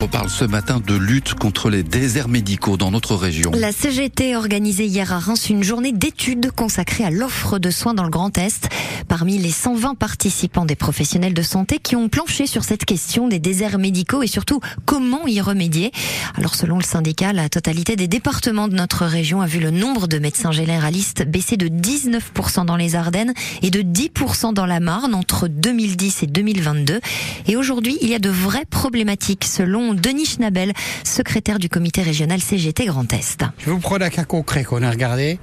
On parle ce matin de lutte contre les déserts médicaux dans notre région. La CGT a organisé hier à Reims une journée d'études consacrée à l'offre de soins dans le Grand Est. Parmi les 120 participants des professionnels de santé qui ont planché sur cette question des déserts médicaux et surtout comment y remédier. Alors selon le syndicat, la totalité des départements de notre région a vu le nombre de médecins généralistes baisser de 19% dans les Ardennes et de 10% dans la Marne entre 2010 et 2022. Et aujourd'hui, il y a de vraies problématiques selon Denis Schnabel, secrétaire du comité régional CGT Grand Est. Je vous prendre un cas concret qu'on a regardé.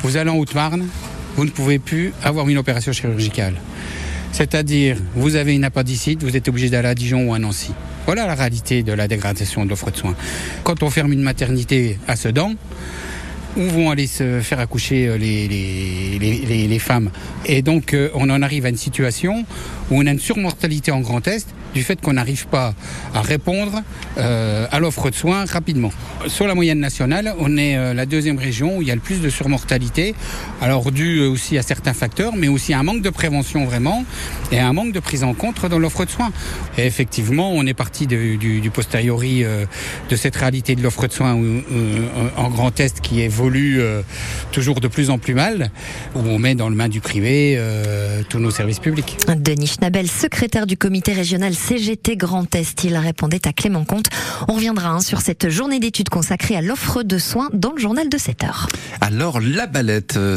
Vous allez en Haute-Marne, vous ne pouvez plus avoir une opération chirurgicale. C'est-à-dire, vous avez une appendicite, vous êtes obligé d'aller à Dijon ou à Nancy. Voilà la réalité de la dégradation de l'offre de soins. Quand on ferme une maternité à Sedan, où vont aller se faire accoucher euh, les, femmes? Et donc euh, on en arrive à une situation où on a une surmortalité en Grand Est du fait qu'on n'arrive pas à répondre euh, à l'offre de soins rapidement. Sur la moyenne nationale, on est euh, la deuxième région où il y a le plus de surmortalité, alors dû aussi à certains facteurs, mais aussi à un manque de prévention vraiment et à un manque de prise en compte dans l'offre de soins. Et effectivement, on est parti du, posteriori euh, de cette réalité de l'offre de soins en Grand Est qui évolue toujours de plus en plus mal, où on met dans le main du privé tous nos services publics. Denis Schnabel, secrétaire du comité régional CGT Grand Est. Il répondait à Clément Comte. On reviendra hein, sur cette journée d'études consacrée à l'offre de soins dans le journal de 7 heures. Alors, la balette, euh,